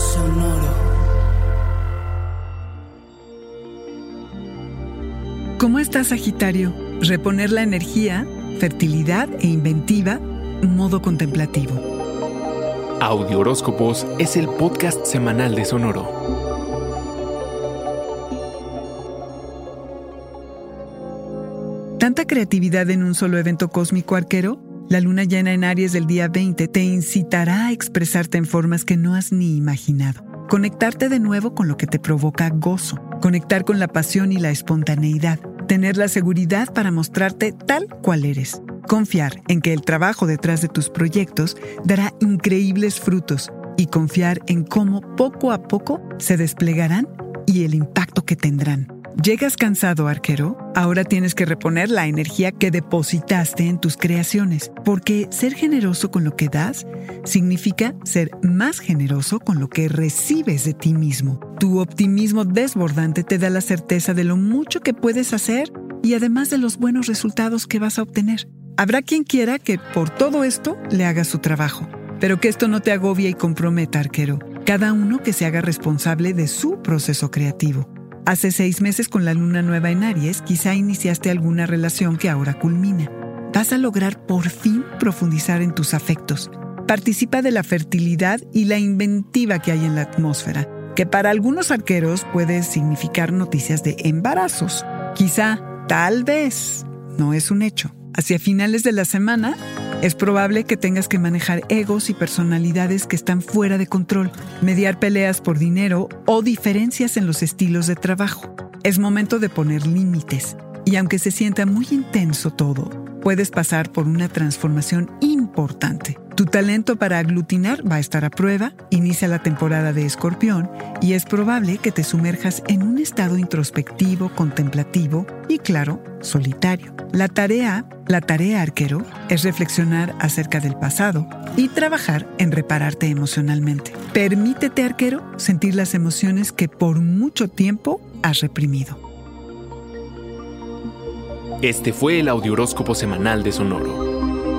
Sonoro. ¿Cómo estás, Sagitario? Reponer la energía, fertilidad e inventiva, modo contemplativo. Audio Horóscopos es el podcast semanal de Sonoro. ¿Tanta creatividad en un solo evento cósmico arquero? La luna llena en Aries del día 20 te incitará a expresarte en formas que no has ni imaginado. Conectarte de nuevo con lo que te provoca gozo. Conectar con la pasión y la espontaneidad. Tener la seguridad para mostrarte tal cual eres. Confiar en que el trabajo detrás de tus proyectos dará increíbles frutos y confiar en cómo poco a poco se desplegarán y el impacto que tendrán. ¿Llegas cansado, arquero? Ahora tienes que reponer la energía que depositaste en tus creaciones, porque ser generoso con lo que das significa ser más generoso con lo que recibes de ti mismo. Tu optimismo desbordante te da la certeza de lo mucho que puedes hacer y además de los buenos resultados que vas a obtener. Habrá quien quiera que por todo esto le haga su trabajo, pero que esto no te agobie y comprometa, arquero. Cada uno que se haga responsable de su proceso creativo. Hace seis meses con la luna nueva en Aries, quizá iniciaste alguna relación que ahora culmina. Vas a lograr por fin profundizar en tus afectos. Participa de la fertilidad y la inventiva que hay en la atmósfera, que para algunos arqueros puede significar noticias de embarazos. Quizá, tal vez, no es un hecho. Hacia finales de la semana, es probable que tengas que manejar egos y personalidades que están fuera de control, mediar peleas por dinero o diferencias en los estilos de trabajo. Es momento de poner límites. Y aunque se sienta muy intenso todo, puedes pasar por una transformación importante. Tu talento para aglutinar va a estar a prueba, inicia la temporada de escorpión y es probable que te sumerjas en un estado introspectivo, contemplativo y, claro, solitario. La tarea, la tarea arquero, es reflexionar acerca del pasado y trabajar en repararte emocionalmente. Permítete, arquero, sentir las emociones que por mucho tiempo has reprimido. Este fue el Audioróscopo semanal de Sonoro.